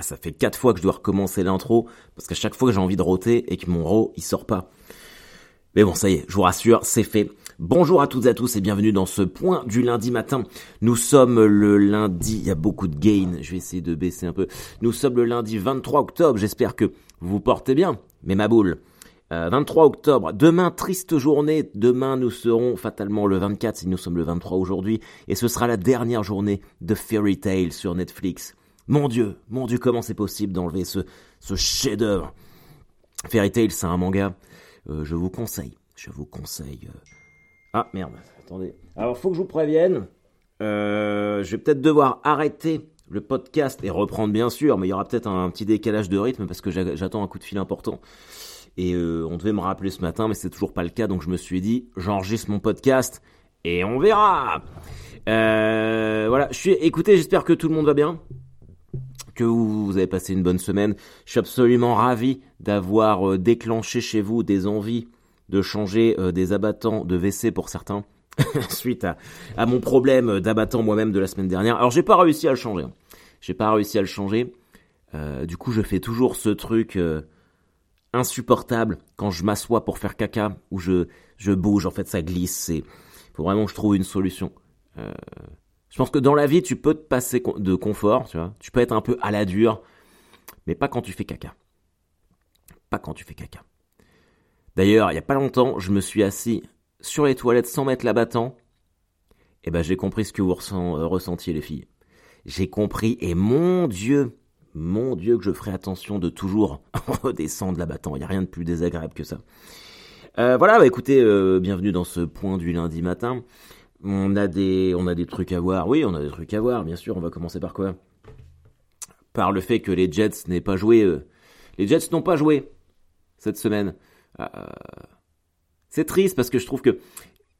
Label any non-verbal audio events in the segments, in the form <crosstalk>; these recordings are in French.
Ah, ça fait quatre fois que je dois recommencer l'intro, parce qu'à chaque fois que j'ai envie de roter et que mon ro, il sort pas. Mais bon, ça y est, je vous rassure, c'est fait. Bonjour à toutes et à tous et bienvenue dans ce point du lundi matin. Nous sommes le lundi, il y a beaucoup de gain, je vais essayer de baisser un peu. Nous sommes le lundi 23 octobre, j'espère que vous vous portez bien, mais ma boule. 23 euh, octobre, demain triste journée, demain nous serons fatalement le 24 si nous sommes le 23 aujourd'hui, et ce sera la dernière journée de Fairy Tail sur Netflix. Mon Dieu, mon Dieu, comment c'est possible d'enlever ce, ce chef-d'œuvre? Fairy Tail, c'est un manga. Euh, je vous conseille. Je vous conseille. Euh. Ah merde, attendez. Alors, faut que je vous prévienne. Euh, je vais peut-être devoir arrêter le podcast et reprendre bien sûr, mais il y aura peut-être un, petit décalage de rythme parce que j'attends un coup de fil important. Et on devait me rappeler ce matin, mais c'est toujours pas le cas, donc je me suis dit, j'enregistre mon podcast et on verra. voilà, je suis. Écoutez, j'espère que tout le monde va bien que vous, avez passé une bonne semaine. Je suis absolument ravi d'avoir euh, déclenché chez vous des envies de changer euh, des abattants de WC pour certains <laughs> suite à, mon problème d'abattant moi-même de la semaine dernière. Alors j'ai pas réussi à le changer. Hein. J'ai pas réussi à le changer. Euh, du coup, je fais toujours ce truc insupportable quand je m'assois pour faire caca ou je bouge. En fait, ça glisse. C'est faut vraiment que je trouve une solution. Je pense que dans la vie, tu peux te passer de confort, tu vois. Tu peux être un peu à la dure, mais pas quand tu fais caca. Pas quand tu fais caca. D'ailleurs, il n'y a pas longtemps, je me suis assis sur les toilettes sans mettre l'abattant. Et eh ben, j'ai compris ce que vous euh, ressentiez, les filles. J'ai compris, et mon Dieu, mon Dieu, que je ferai attention de toujours <laughs> redescendre l'abattant. Il n'y a rien de plus désagréable que ça. Euh, voilà, bah écoutez, euh, bienvenue dans ce point du lundi matin. On a des, on a des trucs à voir. Oui, on a des trucs à voir, bien sûr. On va commencer par quoi? Par le fait que les Jets n'aient pas joué. Euh, les Jets n'ont pas joué cette semaine. Euh, c'est triste parce que je trouve que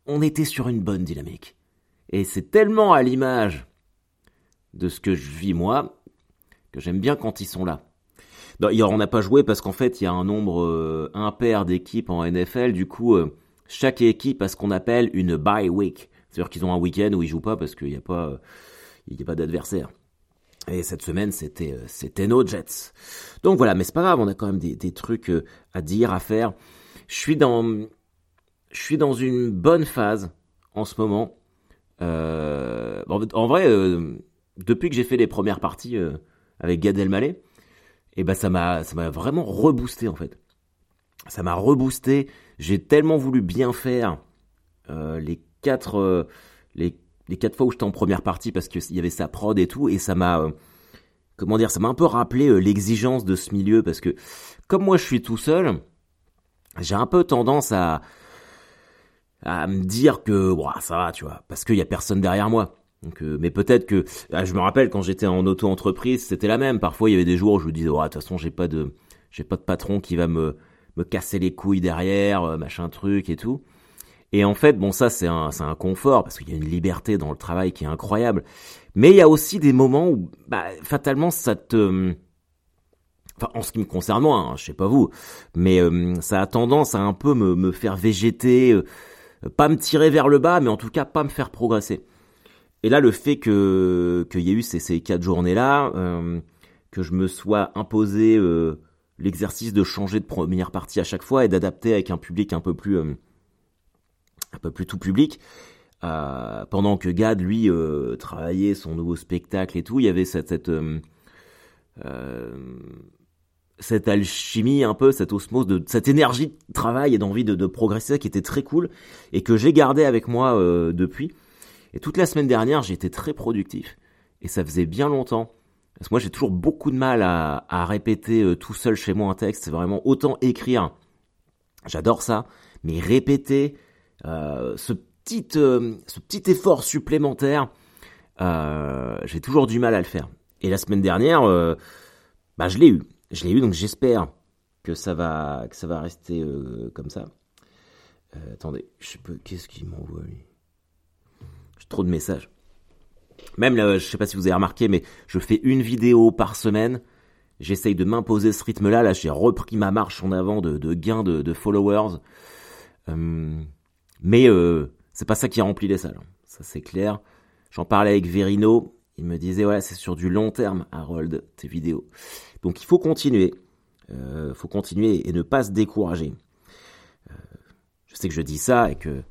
on était sur une bonne dynamique. Et c'est tellement à l'image de ce que je vis moi que j'aime bien quand ils sont là. on n'a pas joué parce qu'en fait, il y a un nombre euh, impair d'équipes en NFL. Du coup, chaque équipe a ce qu'on appelle une bye week. Qu'ils ont un week-end où ils jouent pas parce qu'il n'y a pas, il y a pas d'adversaire. Et cette semaine, c'était, euh, c'était nos Jets. Donc voilà, mais c'est pas grave, on a quand même des, des trucs euh, à dire, à faire. Je suis dans, je suis dans une bonne phase en ce moment. Euh, en vrai, depuis que j'ai fait les premières parties avec Gad Elmaleh, et eh ben ça m'a, ça m'a vraiment reboosté en fait. Ça m'a reboosté. J'ai tellement voulu bien faire les quatre, euh, les, les quatre fois où j'étais en première partie parce qu'il y avait sa prod et tout, et ça m'a, euh, comment dire, ça m'a un peu rappelé euh, l'exigence de ce milieu parce que comme moi je suis tout seul, j'ai un peu tendance à, à me dire que ça va, tu vois, parce qu'il y a personne derrière moi. Donc, mais peut-être que ah, je me rappelle quand j'étais en auto-entreprise, c'était la même. Parfois, il y avait des jours où je me disais, de toute façon, j'ai pas de, j'ai pas de patron qui va me me casser les couilles derrière, machin truc et tout. Et en fait, bon, ça, c'est un, un confort parce qu'il y a une liberté dans le travail qui est incroyable. Mais il y a aussi des moments où, bah, fatalement, ça te, enfin, en ce qui me concerne moi, hein, je sais pas vous, mais euh, ça a tendance à un peu me, me faire végéter, euh, pas me tirer vers le bas, mais en tout cas pas me faire progresser. Et là, le fait que qu'il y ait eu ces, ces quatre journées-là, euh, que je me sois imposé l'exercice de changer de première partie à chaque fois et d'adapter avec un public un peu plus un peu plus tout public. Euh, pendant que Gad, lui, euh, travaillait son nouveau spectacle et tout, il y avait cette, cette, euh, euh cette alchimie un peu, cette osmose, de, cette énergie de travail et d'envie de, de, progresser qui était très cool et que j'ai gardé avec moi euh, depuis. Et toute la semaine dernière, j'ai été très productif et ça faisait bien longtemps. Parce que moi, j'ai toujours beaucoup de mal à, à répéter tout seul chez moi un texte. C'est vraiment autant écrire. J'adore ça. Mais répéter, euh, ce petit euh, ce petit effort supplémentaire, euh, j'ai toujours du mal à le faire. Et la semaine dernière, bah je l'ai eu, je l'ai eu, donc j'espère que ça va que ça va rester comme ça. attendez, je qu'est-ce qu'il m'envoie lui? J'ai trop de messages. Même là, je sais pas si vous avez remarqué, mais je fais une vidéo par semaine. J'essaye de m'imposer ce rythme-là. Là, j'ai repris ma marche en avant de, de gains de, followers. Euh, mais euh, c'est pas ça qui remplit les salles. Ça c'est clair. J'en parlais avec Verino. Il me disait, ouais, c'est sur du long terme, Harold, tes vidéos. Donc il faut continuer. Euh, faut continuer et ne pas se décourager. Euh, je sais que je dis ça et que euh,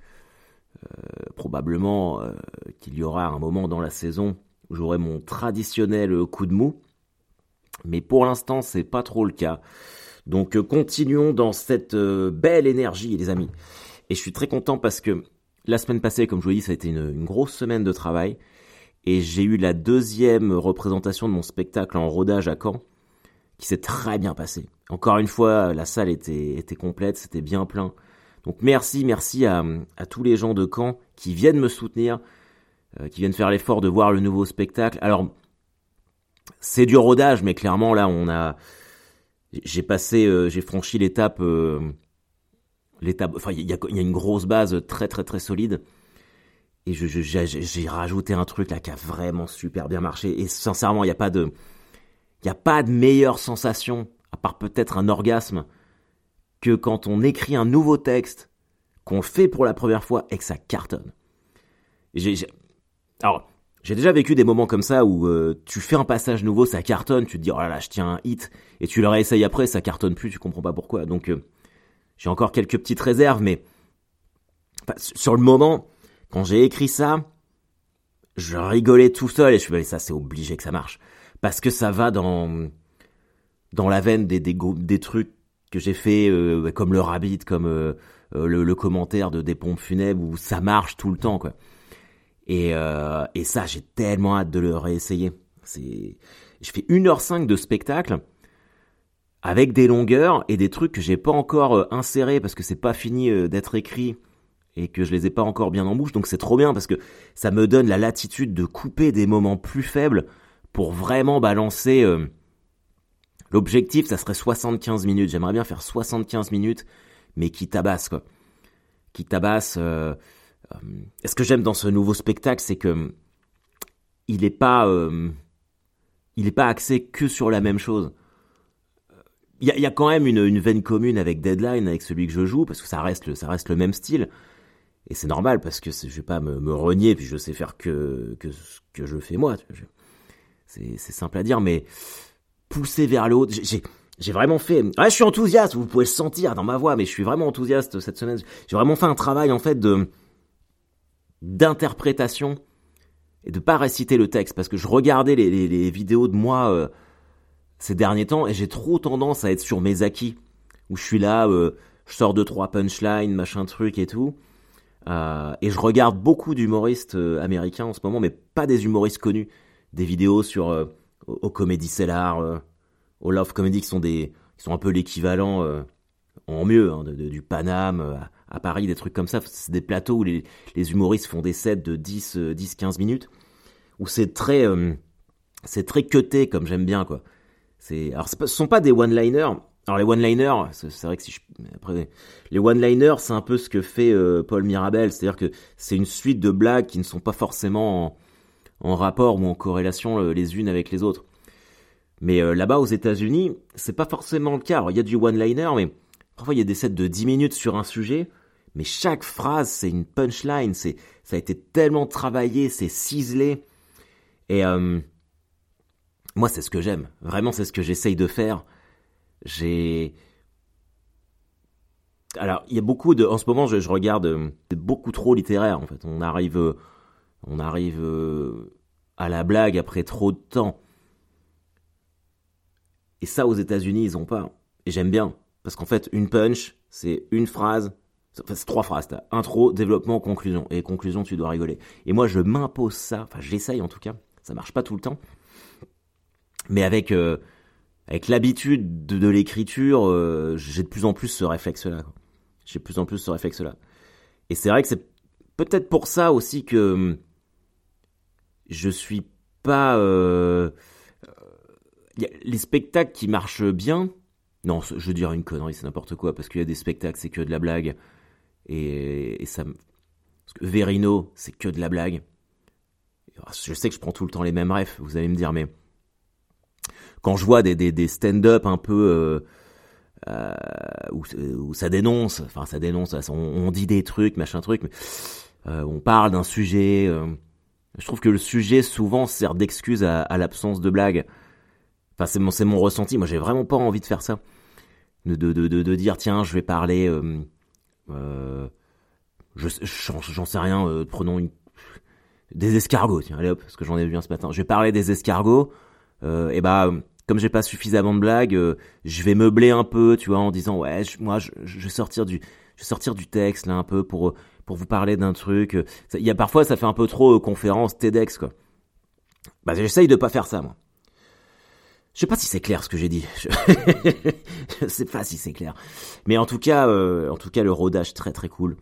probablement euh, qu'il y aura un moment dans la saison où j'aurai mon traditionnel coup de mou. Mais pour l'instant, c'est pas trop le cas. Donc continuons dans cette belle énergie, les amis. Et je suis très content parce que la semaine passée, comme je vous l'ai dit, ça a été une, grosse semaine de travail. Et j'ai eu la deuxième représentation de mon spectacle en rodage à Caen qui s'est très bien passé. Encore une fois, la salle était, complète, c'était bien plein. Donc merci, merci à, à, tous les gens de Caen qui viennent me soutenir, euh, qui viennent faire l'effort de voir le nouveau spectacle. Alors, c'est du rodage, mais clairement là, on a, j'ai passé, euh, j'ai franchi l'étape, euh, enfin il y a, y a, une grosse base très très très solide. Et je, j'ai rajouté un truc là qui a vraiment super bien marché. Et sincèrement, il n'y a pas de, il n'y a pas de meilleure sensation, à part peut-être un orgasme, que quand on écrit un nouveau texte, qu'on fait pour la première fois et que ça cartonne. J'ai, alors, j'ai déjà vécu des moments comme ça où euh, tu fais un passage nouveau, ça cartonne, tu te dis oh là là, je tiens un hit, et tu le réessayes après, ça cartonne plus, tu comprends pas pourquoi. Donc, euh, j'ai encore quelques petites réserves, mais sur le moment, quand j'ai écrit ça, je rigolais tout seul et je me suis dit, ça c'est obligé que ça marche. Parce que ça va dans dans la veine des des, des trucs que j'ai fait euh, comme le rabbit comme euh, le, le, commentaire de des pompes funèbres où ça marche tout le temps quoi. Et euh, et ça j'ai tellement hâte de le réessayer. C'est je fais 1h5 de spectacle avec des longueurs et des trucs que j'ai pas encore insérés parce que c'est pas fini d'être écrit et que je les ai pas encore bien en bouche donc c'est trop bien parce que ça me donne la latitude de couper des moments plus faibles pour vraiment balancer. Euh, l'objectif, ça serait 75 minutes. J'aimerais bien faire 75 minutes, mais qui tabasse, quoi. Qui tabasse. Euh, euh, ce que j'aime dans ce nouveau spectacle, c'est que il est pas, il pas axé que sur la même chose. Il y a, quand même une, veine commune avec Deadline, avec celui que je joue, parce que ça reste le, le même style. Et c'est normal parce que je vais pas me, renier, puis je sais faire que, ce que je fais moi. C'est simple à dire, mais pousser vers l'autre, j'ai j'ai vraiment fait. Ouais, je suis enthousiaste. Vous pouvez le sentir dans ma voix, mais je suis vraiment enthousiaste cette semaine. J'ai vraiment fait un travail en fait d'interprétation et de pas réciter le texte parce que je regardais les vidéos de moi euh, ces derniers temps et j'ai trop tendance à être sur mes acquis où je suis là, euh, je sors de trois punchlines, machin truc et tout. Euh, et je regarde beaucoup d'humoristes euh, américains en ce moment, mais pas des humoristes connus des vidéos sur au Comedy Cellar, au Love Comedy qui sont des qui sont un peu l'équivalent en mieux hein, du Paname à, à, Paris, des trucs comme ça. C'est des plateaux où les, les, humoristes font des sets de 10 10 15 minutes où c'est très c'est très cuté comme j'aime bien quoi. C'est alors ce sont pas des one-liners. Alors les one-liners, c'est vrai que si je après les one-liners, c'est un peu ce que fait euh, Paul Mirabel, c'est-à-dire que c'est une suite de blagues qui ne sont pas forcément en, rapport ou en corrélation euh, les unes avec les autres. Mais euh, là-bas aux États-Unis, c'est pas forcément le cas. Il y a du one-liner, mais parfois il y a des sets de 10 minutes sur un sujet, mais chaque phrase c'est une punchline, c'est ça a été tellement travaillé, c'est ciselé. Et euh, moi c'est ce que j'aime, vraiment c'est ce que j'essaye de faire. J'ai alors il y a beaucoup de, en ce moment je, je regarde euh, beaucoup trop littéraire en fait. On arrive euh, on arrive euh, à la blague après trop de temps. Et ça, aux États-Unis, ils ont pas. Et j'aime bien. Parce qu'en fait, une punch, c'est une phrase. Enfin, c'est trois phrases. T'as intro, développement, conclusion. Et conclusion, tu dois rigoler. Et moi, je m'impose ça. Enfin, j'essaye en tout cas. Ça marche pas tout le temps. Mais avec, euh, avec l'habitude de, l'écriture, euh, j'ai de plus en plus ce réflexe-là. J'ai de plus en plus ce réflexe-là. Et c'est vrai que c'est peut-être pour ça aussi que je suis pas euh, les spectacles qui marchent bien. Non, je veux dire une connerie, c'est n'importe quoi parce qu'il y a des spectacles, c'est que de la blague et, et ça. Parce que Verino, c'est que de la blague. Je sais que je prends tout le temps les mêmes refs, vous allez me dire, mais quand je vois des, stand-up un peu euh, euh, où, ça dénonce, enfin ça dénonce, on, dit des trucs, machin truc, mais, euh, on parle d'un sujet, Je trouve que le sujet souvent sert d'excuse à, l'absence de blague. Enfin, c'est mon, ressenti. Moi, j'ai vraiment pas envie de faire ça. De, dire, tiens, je vais parler. Je, j'en sais rien. Prenons une, des escargots. Tiens, allez hop, parce que j'en ai vu un ce matin. Je vais parler des escargots. Et bah, comme j'ai pas suffisamment de blagues, euh, je vais meubler un peu, tu vois, en disant ouais, moi, je, vais sortir du, je vais sortir du texte là un peu pour pour vous parler d'un truc. Il y a parfois, ça fait un peu trop conférence TEDx quoi. Bah, j'essaye de pas faire ça moi. Je sais pas si c'est clair ce que j'ai dit. <laughs> Je... sais pas si c'est clair. Mais en tout cas, euh, en tout cas, le rodage très très cool.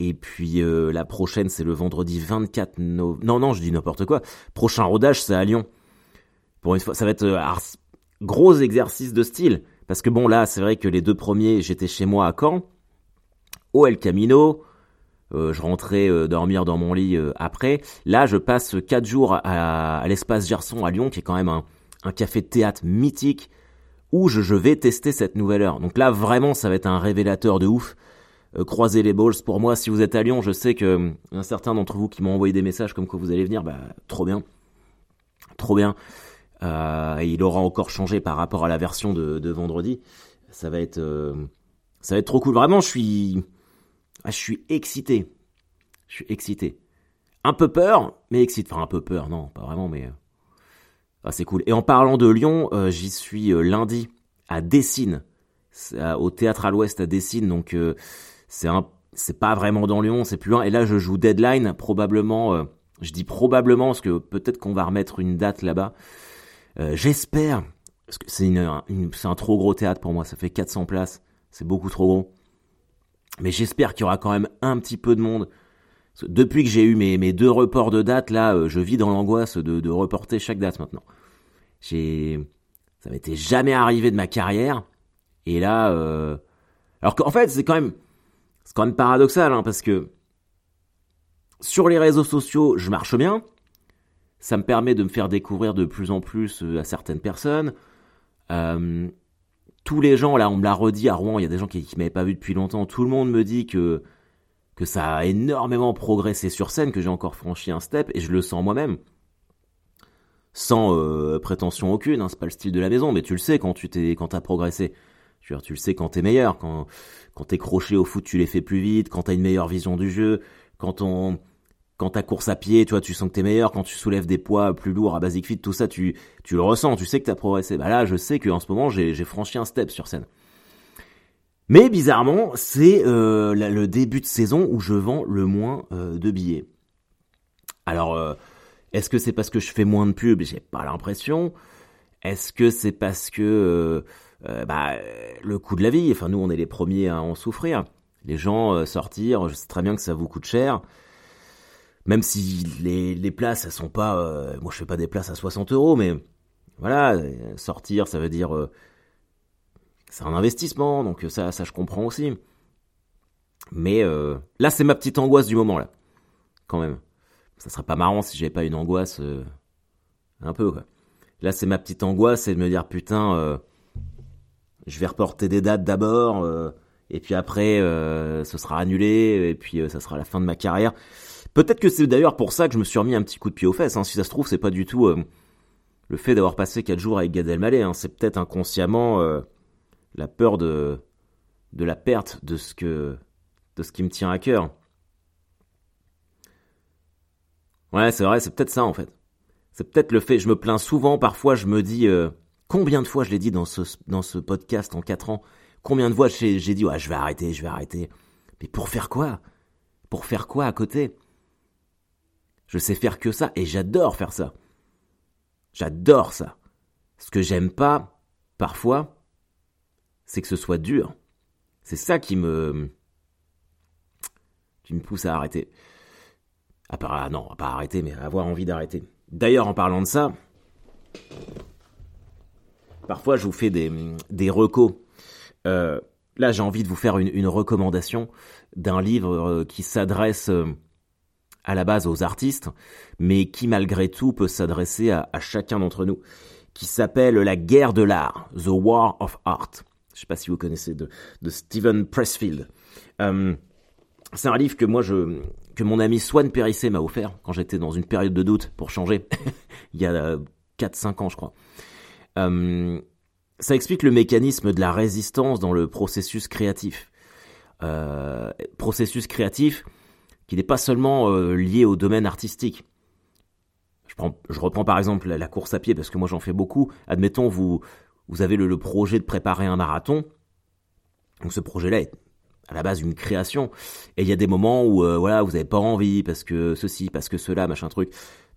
Et puis euh, la prochaine, c'est le vendredi 24 novembre. Non, non, je dis n'importe quoi. Prochain rodage, c'est à Lyon. Pour une fois, ça va être euh, gros exercice de style. Parce que bon, là, c'est vrai que les deux premiers, j'étais chez moi à Caen, au El Camino. je rentrais dormir dans mon lit après. Là, je passe quatre jours à, l'espace Gerson à Lyon, qui est quand même un, un café de théâtre mythique où je, vais tester cette nouvelle heure. Donc là, vraiment, ça va être un révélateur de ouf. Euh, croisez les balls pour moi. Si vous êtes à Lyon, je sais que euh, un certain d'entre vous qui m'ont envoyé des messages comme quoi vous allez venir, bah trop bien, trop bien. Euh, il aura encore changé par rapport à la version de, vendredi. Ça va être, ça va être trop cool. Vraiment, je suis, ah, je suis excité. Je suis excité. Un peu peur, mais excité. Enfin, un peu peur, non, pas vraiment, mais ah, c'est cool. Et en parlant de Lyon, euh, j'y suis euh, lundi à Dessines, au théâtre à l'Ouest à Dessines. Donc euh, c'est un, c'est pas vraiment dans Lyon, c'est plus loin. Et là, je joue Deadline, probablement. je dis probablement parce que peut-être qu'on va remettre une date là-bas. J'espère, parce que c'est une, c'est un trop gros théâtre pour moi. Ça fait 400 places, c'est beaucoup trop gros. Mais j'espère qu'il y aura quand même un petit peu de monde. Depuis que j'ai eu mes, mes deux reports de date, là, euh, je vis dans l'angoisse de, de reporter chaque date maintenant. J'ai, ça m'était jamais arrivé de ma carrière. Et là, euh... alors qu'en fait, c'est quand même, c'est quand même paradoxal, hein, parce que sur les réseaux sociaux, je marche bien. Ça me permet de me faire découvrir de plus en plus euh, à certaines personnes. Euh, tous les gens, là, on me l'a redit à Rouen, il y a des gens qui, qui m'avaient pas vu depuis longtemps. Tout le monde me dit que que ça a énormément progressé sur scène, que j'ai encore franchi un step, et je le sens moi-même. Sans euh, prétention aucune, hein, c'est pas le style de la maison, mais tu le sais quand tu t'es, quand t'as progressé. Tu, tu le sais quand t'es meilleur, quand, quand tes crochets au foot, tu les fais plus vite, quand t'as une meilleure vision du jeu, quand on, quand ta course à pied, tu vois, tu sens que t'es meilleur, quand tu soulèves des poids plus lourds à Basic Fit, tout ça, tu, tu le ressens, tu sais que t'as progressé. Bah là, je sais qu'en ce moment, j'ai, j'ai franchi un step sur scène. Mais bizarrement, c'est euh, le début de saison où je vends le moins euh, de billets. Alors, euh, est-ce que c'est parce que je fais moins de pubs? J'ai pas l'impression. Est-ce que c'est parce que bah, le coût de la vie Enfin, nous, on est les premiers à en souffrir. Les gens sortir, je sais très bien que ça vous coûte cher. Même si les, les places, elles sont pas... moi, je fais pas des places à 60 euros, mais voilà, sortir, ça veut dire c'est un investissement, donc ça, ça je comprends aussi. Mais euh, là, c'est ma petite angoisse du moment là, quand même. Ça serait pas marrant si j'avais pas une angoisse euh, un peu quoi. Là, c'est ma petite angoisse, c'est de me dire putain, euh, je vais reporter des dates d'abord, et puis après, ce sera annulé, et puis ça sera la fin de ma carrière. Peut-être que c'est d'ailleurs pour ça que je me suis remis un petit coup de pied aux fesses. Hein. Si ça se trouve, c'est pas du tout le fait d'avoir passé quatre jours avec Gad Elmaleh. Hein. C'est peut-être inconsciemment la peur de, de la perte de ce que de ce qui me tient à cœur. Ouais, c'est vrai, c'est peut-être ça en fait. C'est peut-être le fait, je me plains souvent, parfois je me dis, euh, combien de fois je l'ai dit dans ce, dans ce podcast en 4 ans, combien de fois j'ai, dit, ouais, je vais arrêter, je vais arrêter. Mais pour faire quoi? Pour faire quoi à côté? Je sais faire que ça, et j'adore faire ça. J'adore ça. Ce que j'aime pas, parfois, c'est que ce soit dur. C'est ça qui me qui me pousse à arrêter. À ah non, pas arrêter, mais avoir envie d'arrêter. D'ailleurs, en parlant de ça, parfois je vous fais des, des recos. Euh, là, j'ai envie de vous faire une, recommandation d'un livre euh, qui s'adresse euh, à la base aux artistes, mais qui malgré tout peut s'adresser à, chacun d'entre nous, qui s'appelle La guerre de l'art, The War of Art. Je sais pas si vous connaissez de, Steven Pressfield. Euh, c'est un livre que moi je que mon ami Swan Périssé m'a offert quand j'étais dans une période de doute pour changer, <laughs> il y a 4-5 ans je crois. Euh, ça explique le mécanisme de la résistance dans le processus créatif. Euh, processus créatif qui n'est pas seulement euh, lié au domaine artistique. Je, prends, je reprends par exemple la, course à pied parce que moi j'en fais beaucoup. Admettons, vous, vous avez le, projet de préparer un marathon. Donc ce projet-là est à la base une création. Et il y a des moments où euh, voilà, vous n'avez pas envie parce que ceci, parce que cela, machin truc.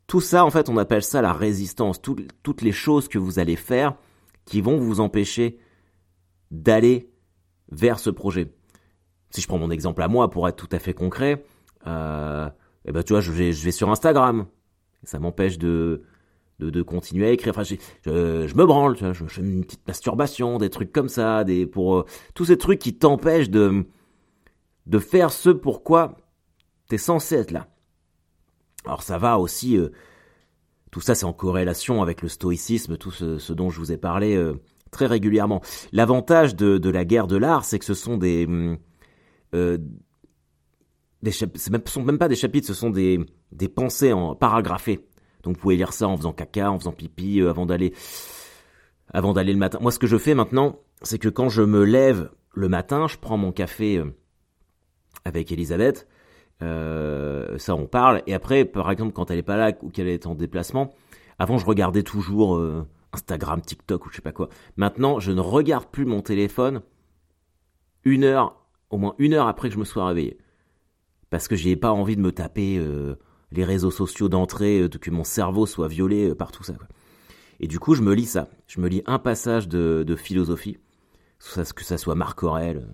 Tout ça, en fait, on appelle ça la résistance. toutes les choses que vous allez faire qui vont vous empêcher d'aller vers ce projet. Si je prends mon exemple à moi, pour être tout à fait concret, euh, eh ben tu vois, je vais, je vais sur Instagram. Ça m'empêche de, de, continuer à écrire. Enfin, je, me branle, tu vois, je, fais une petite masturbation, des trucs comme ça, des pour euh, tous ces trucs qui t'empêchent de de faire ce pourquoi t'es censé être là. Alors ça va aussi, euh, tout ça c'est en corrélation avec le stoïcisme, tout ce, dont je vous ai parlé très régulièrement. L'avantage de, la guerre de l'art, c'est que ce sont des hum, ce même, sont même pas des chapitres, ce sont des, pensées en paragraphées. Donc vous pouvez lire ça en faisant caca, en faisant pipi, euh, avant d'aller avant d'aller le matin. Moi, ce que je fais maintenant, c'est que quand je me lève le matin, je prends mon café euh, avec Elisabeth. Euh, ça, on parle. Et après, par exemple, quand elle est pas là ou qu'elle est en déplacement, avant, je regardais toujours Instagram, TikTok ou je sais pas quoi. Maintenant, je ne regarde plus mon téléphone une heure, au moins une heure après que je me sois réveillé parce que j'ai pas envie de me taper euh, les réseaux sociaux d'entrée, euh, que mon cerveau soit violé euh, par tout ça. Et du coup, je me lis ça. Je me lis un passage de, philosophie, que ça soit Marc Aurel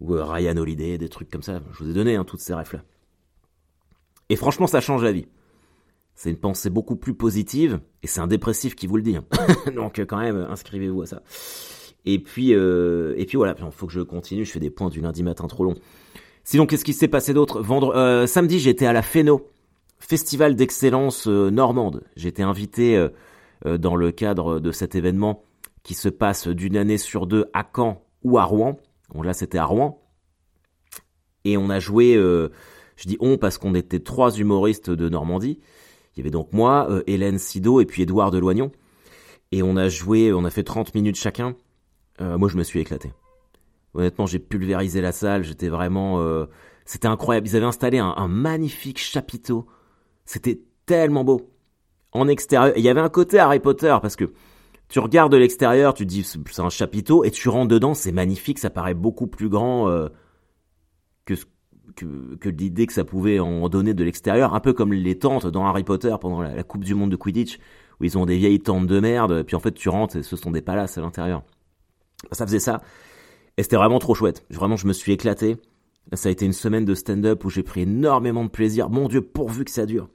ou Ryan Holiday, des trucs comme ça. Je vous ai donné hein, toutes ces refs là. Et franchement, ça change la vie. C'est une pensée beaucoup plus positive, et c'est un dépressif qui vous le dit. Hein. <laughs> Donc quand même, inscrivez-vous à ça. Et puis, et puis voilà, il faut que je continue, je fais des points du lundi matin trop long. Sinon, qu'est-ce qui s'est passé d'autre Vendre, euh, Samedi, j'étais à la FENO, Festival d'excellence euh, normande. J'étais invité euh, dans le cadre de cet événement qui se passe d'une année sur deux à Caen ou à Rouen. Là, c'était à Rouen. Et on a joué, je dis on parce qu'on était trois humoristes de Normandie. Il y avait donc moi, Hélène Sido et puis Édouard Deloignon. Et on a joué, on a fait 30 minutes chacun. moi, je me suis éclaté. Honnêtement, j'ai pulvérisé la salle. J'étais vraiment, euh, c'était incroyable. Ils avaient installé un, magnifique chapiteau. C'était tellement beau. En extérieur, il y avait un côté Harry Potter parce que tu regardes de l'extérieur, tu te dis c'est un chapiteau et tu rentres dedans, c'est magnifique, ça paraît beaucoup plus grand euh, que, l'idée que ça pouvait en donner de l'extérieur, un peu comme les tentes dans Harry Potter pendant la, la, Coupe du Monde de Quidditch où ils ont des vieilles tentes de merde, puis en fait tu rentres et ce sont des palaces à l'intérieur. Ça faisait ça. Et c'était vraiment trop chouette. Vraiment, je me suis éclaté. Ça a été une semaine de stand-up où j'ai pris énormément de plaisir. Mon Dieu, pourvu que ça dure.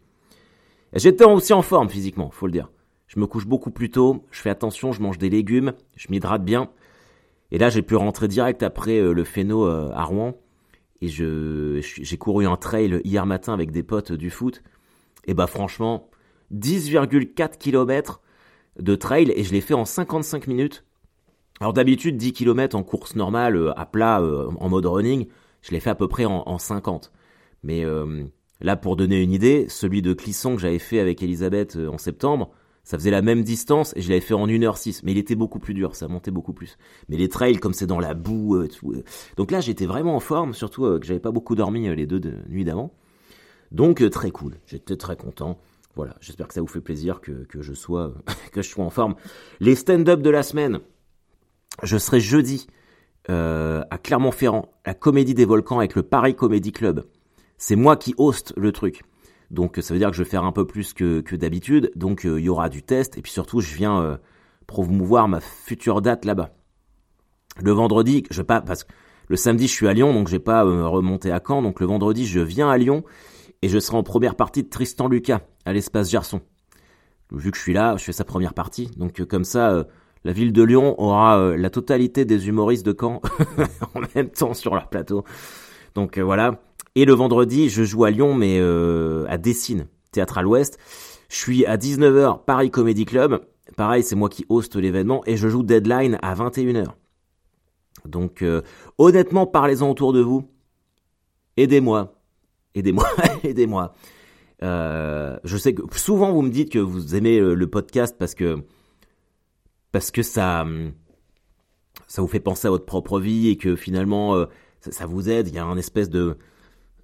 J'étais aussi en forme physiquement, faut le dire. Je me couche beaucoup plus tôt, je fais attention, je mange des légumes, je m'hydrate bien. Et là, j'ai pu rentrer direct après euh, le phéno euh, à Rouen. Et je, j'ai couru un trail hier matin avec des potes du foot. Et bah franchement, 10,4 km de trail et je l'ai fait en 55 minutes. Alors d'habitude, 10 km en course normale, euh, à plat, euh, en mode running, je l'ai fait à peu près en, 50. Mais euh, là, pour donner une idée, celui de Clisson que j'avais fait avec Elisabeth en septembre, ça faisait la même distance et je l'avais fait en 1h06. Mais il était beaucoup plus dur, ça montait beaucoup plus. Mais les trails, comme c'est dans la boue, tout, donc là j'étais vraiment en forme, surtout que j'avais pas beaucoup dormi les deux de nuit d'avant. Donc très cool, j'étais très content. Voilà, j'espère que ça vous fait plaisir que, que je sois <laughs> que je sois en forme. Les stand-up de la semaine, je serai jeudi euh, à Clermont-Ferrand, la Comédie des Volcans avec le Paris Comedy Club. C'est moi qui hoste le truc. Donc ça veut dire que je vais faire un peu plus que, d'habitude. Donc euh, il y aura du test. Et puis surtout, je viens euh, promouvoir ma future date là-bas. Le vendredi, je pas parce que le samedi je suis à Lyon, donc je vais pas me remonter à Caen. Donc le vendredi, je viens à Lyon et je serai en première partie de Tristan Lucas à l'espace Gerson. Vu que je suis là, je fais sa première partie. Donc comme ça la ville de Lyon aura euh, la totalité des humoristes de Caen <laughs> en même temps sur leur plateau. Donc euh, voilà. Et le vendredi, je joue à Lyon, mais euh, à Dessine, théâtre à l'Ouest. Je suis à 19h, Paris Comedy Club. Pareil, c'est moi qui hoste l'événement et je joue Deadline à 21h. Donc honnêtement, parlez-en autour de vous. Aidez-moi. aidez-moi, <laughs> aidez-moi. Euh, je sais que souvent vous me dites que vous aimez le, podcast parce que parce que ça ça vous fait penser à votre propre vie et que finalement euh, ça, vous aide. Il y a un espèce de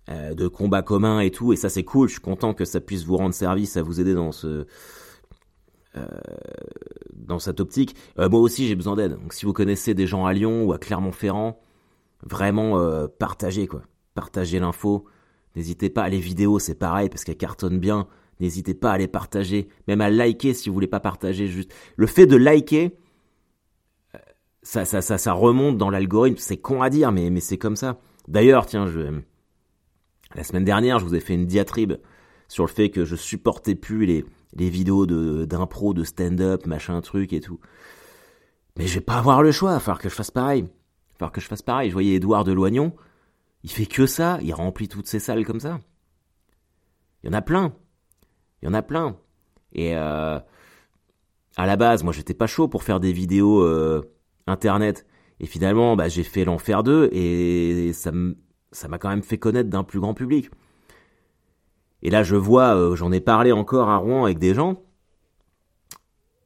euh, de combat commun et tout et ça c'est cool. Je suis content que ça puisse vous rendre service, à vous aider dans ce dans cette optique. moi aussi j'ai besoin d'aide. Donc si vous connaissez des gens à Lyon ou à Clermont-Ferrand, vraiment partagez quoi, partagez l'info. N'hésitez pas, les vidéos c'est pareil parce qu'elles cartonnent bien. N'hésitez pas à les partager, même à liker si vous voulez pas partager juste. Le fait de liker, euh, ça, ça, ça, ça remonte dans l'algorithme. C'est con à dire, mais, mais c'est comme ça. D'ailleurs, tiens, je, la semaine dernière, je vous ai fait une diatribe sur le fait que je supportais plus les, les vidéos de, d'impro, de stand-up, machin truc et tout. Mais je vais pas avoir le choix, il va falloir que je fasse pareil. Il va falloir que je fasse pareil. Je voyais Édouard de Loignon, il fait que ça, il remplit toutes ses salles comme ça. Il y en a plein. Il y en a plein. Et euh, à la base, moi j'étais pas chaud pour faire des vidéos euh, internet. Et finalement, bah, j'ai fait l'enfer 2 et ça m'a quand même fait connaître d'un plus grand public. Et là, je vois, euh, j'en ai parlé encore à Rouen avec des gens.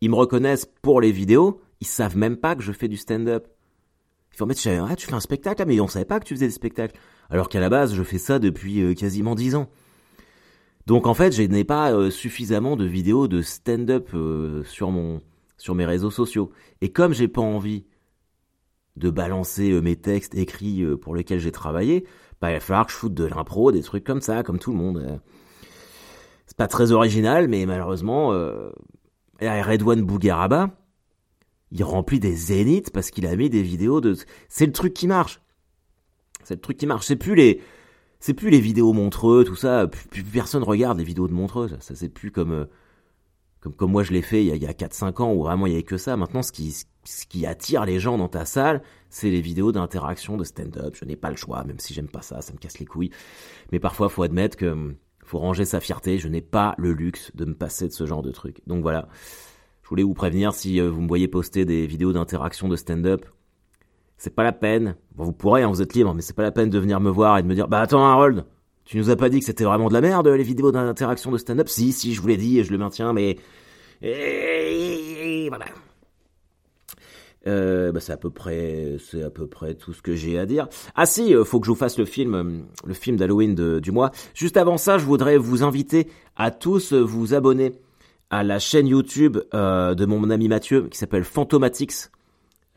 Ils me reconnaissent pour les vidéos. Ils savent même pas que je fais du stand-up. Ils font, mais tu, ah, tu fais un spectacle, mais on savait pas que tu faisais des spectacles. Alors qu'à la base, je fais ça depuis euh, quasiment dix ans. Donc en fait, je n'ai pas euh, suffisamment de vidéos de stand-up euh, sur mon sur mes réseaux sociaux. Et comme j'ai pas envie de balancer mes textes écrits pour lesquels j'ai travaillé, bah, il va falloir que je foute de l'impro, des trucs comme ça, comme tout le monde. C'est pas très original, mais malheureusement, euh, Redouane Bougueraba, il remplit des zéniths parce qu'il a mis des vidéos de. C'est le truc qui marche. C'est le truc qui marche. C'est plus les, c'est plus les vidéos montreux, tout ça. Plus, personne regarde les vidéos de montreux. Ça, c'est plus comme, euh, comme, comme moi je l'ai fait il y a, a 4-5 ans où vraiment il y avait que ça. Maintenant, ce qui, ce qui attire les gens dans ta salle, c'est les vidéos d'interaction, de stand-up. Je n'ai pas le choix, même si j'aime pas ça, ça me casse les couilles. Mais parfois, faut admettre que hum, faut ranger sa fierté. Je n'ai pas le luxe de me passer de ce genre de truc. Donc voilà. Je voulais vous prévenir si euh, vous me voyez poster des vidéos d'interaction de stand-up. C'est pas la peine. Vous pourrez, hein, vous êtes libre, mais c'est pas la peine de venir me voir et de me dire, bah attends Harold, tu nous as pas dit que c'était vraiment de la merde les vidéos d'interaction de stand-up? Si, si, je vous l'ai dit et je le maintiens, mais voilà. Euh, bah c'est à peu près, c'est à peu près tout ce que j'ai à dire. Ah si, euh, faut que je vous fasse le film, le film d'Halloween du mois. Juste avant ça, je voudrais vous inviter à tous vous abonner à la chaîne YouTube euh, de mon ami Mathieu qui s'appelle Phantomatics,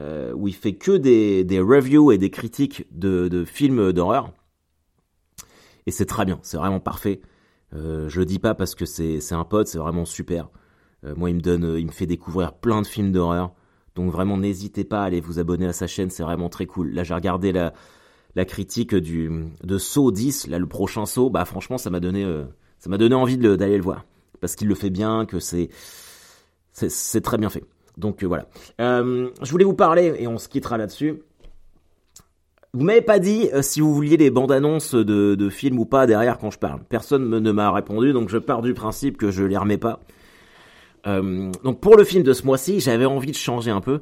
euh, où il fait que des, des reviews et des critiques de, de films d'horreur. Et c'est très bien, c'est vraiment parfait. Euh, je le dis pas parce que c'est un pote, c'est vraiment super. Euh, moi, il me donne, il me fait découvrir plein de films d'horreur. Donc vraiment, n'hésitez pas à aller vous abonner à sa chaîne, c'est vraiment très cool. Là, j'ai regardé la, la critique du de Saw 10, là le prochain Saw, bah franchement, ça m'a donné, euh, ça m'a donné envie d'aller le voir parce qu'il le fait bien, que c'est c'est très bien fait. Donc euh, voilà. Euh, je voulais vous parler et on se quittera là-dessus. Vous m'avez pas dit euh, si vous vouliez des bandes annonces de, films ou pas derrière quand je parle. Personne ne m'a répondu, donc je pars du principe que je les remets pas. donc pour le film de ce mois-ci, j'avais envie de changer un peu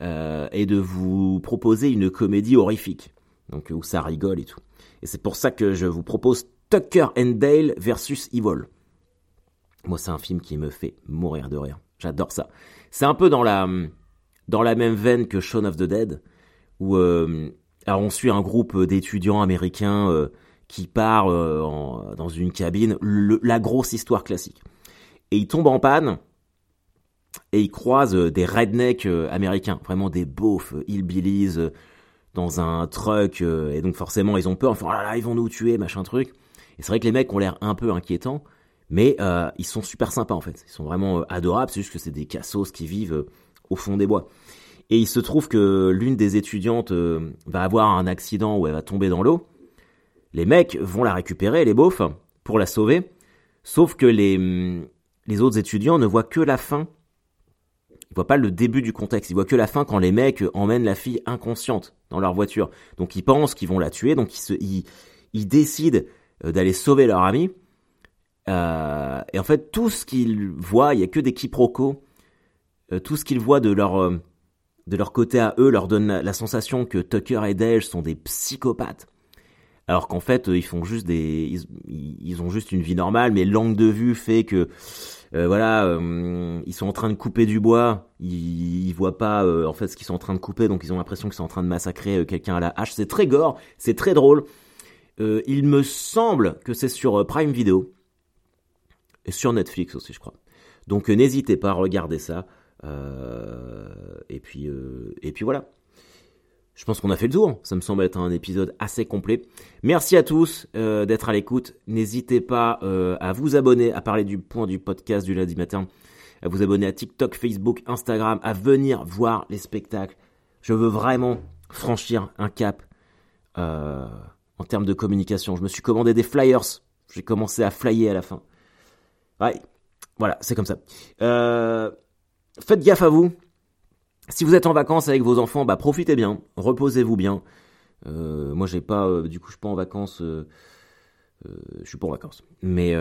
et de vous proposer une comédie horrifique, donc où ça rigole et tout. Et c'est pour ça que je vous propose Tucker and Dale versus Evil. Moi, c'est un film qui me fait mourir de rire. J'adore ça. C'est un peu dans la, dans la même veine que Shaun of the Dead, où euh, on suit un groupe d'étudiants américains euh, qui part euh, dans une cabine, la grosse histoire classique. Et ils tombent en panne et ils croisent des rednecks américains, vraiment des beaufs hillbillies dans un truck, et donc forcément ils ont peur, ils là, ils vont nous tuer, machin truc. Et c'est vrai que les mecs ont l'air un peu inquiétants, mais euh, ils sont super sympas en fait. Ils sont vraiment euh, adorables, c'est juste que c'est des cassos qui vivent euh, au fond des bois. Et il se trouve que l'une des étudiantes va avoir un accident où elle va tomber dans l'eau. Les mecs vont la récupérer, les beaufs, pour la sauver. Sauf que les, mm, les autres étudiants ne voient que la fin. Ils voient pas le début du contexte. Ils voient que la fin quand les mecs emmènent la fille inconsciente dans leur voiture. Donc ils pensent qu'ils vont la tuer. Donc ils, ils, ils décident d'aller sauver leur ami. Euh, et en fait, tout ce qu'ils voient, il y a que des quiproquos. Euh, tout ce qu'ils voient de leur euh, de leur côté à eux leur donne la, sensation que Tucker et Dale sont des psychopathes. alors qu'en fait ils font juste des ils, ont juste une vie normale mais l'angle de vue fait que voilà ils sont en train de couper du bois ils, ils voient pas en fait ce qu'ils sont en train de couper donc ils ont l'impression qu'ils sont en train de massacrer quelqu'un à la hache c'est très gore c'est très drôle il me semble que c'est sur Prime Video sur Netflix aussi je crois donc n'hésitez pas à regarder ça et puis et puis voilà je pense qu'on a fait le tour. Ça me semble être un épisode assez complet. Merci à tous euh, d'être à l'écoute. N'hésitez pas euh, à vous abonner, à parler du point du podcast du lundi matin, à vous abonner à TikTok, Facebook, Instagram, à venir voir les spectacles. Je veux vraiment franchir un cap euh, en termes de communication. Je me suis commandé des flyers. J'ai commencé à flyer à la fin. Ouais, voilà, c'est comme ça. faites gaffe à vous. Si vous êtes en vacances avec vos enfants, bah profitez bien, reposez-vous bien. Euh, moi j'ai pas, euh, du coup je suis pas en vacances, euh, euh, je suis pas en vacances. Mais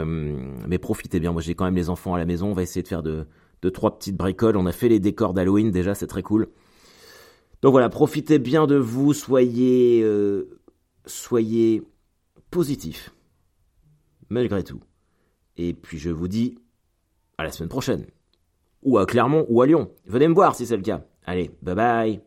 profitez bien. Moi j'ai quand même les enfants à la maison. On va essayer de faire de de trois petites bricoles. On a fait les décors d'Halloween déjà, c'est très cool. Donc voilà, profitez bien de vous, soyez soyez positifs malgré tout. Et puis je vous dis à la semaine prochaine. Ou à Clermont ou à Lyon. Venez me voir si c'est le cas. Allez, bye bye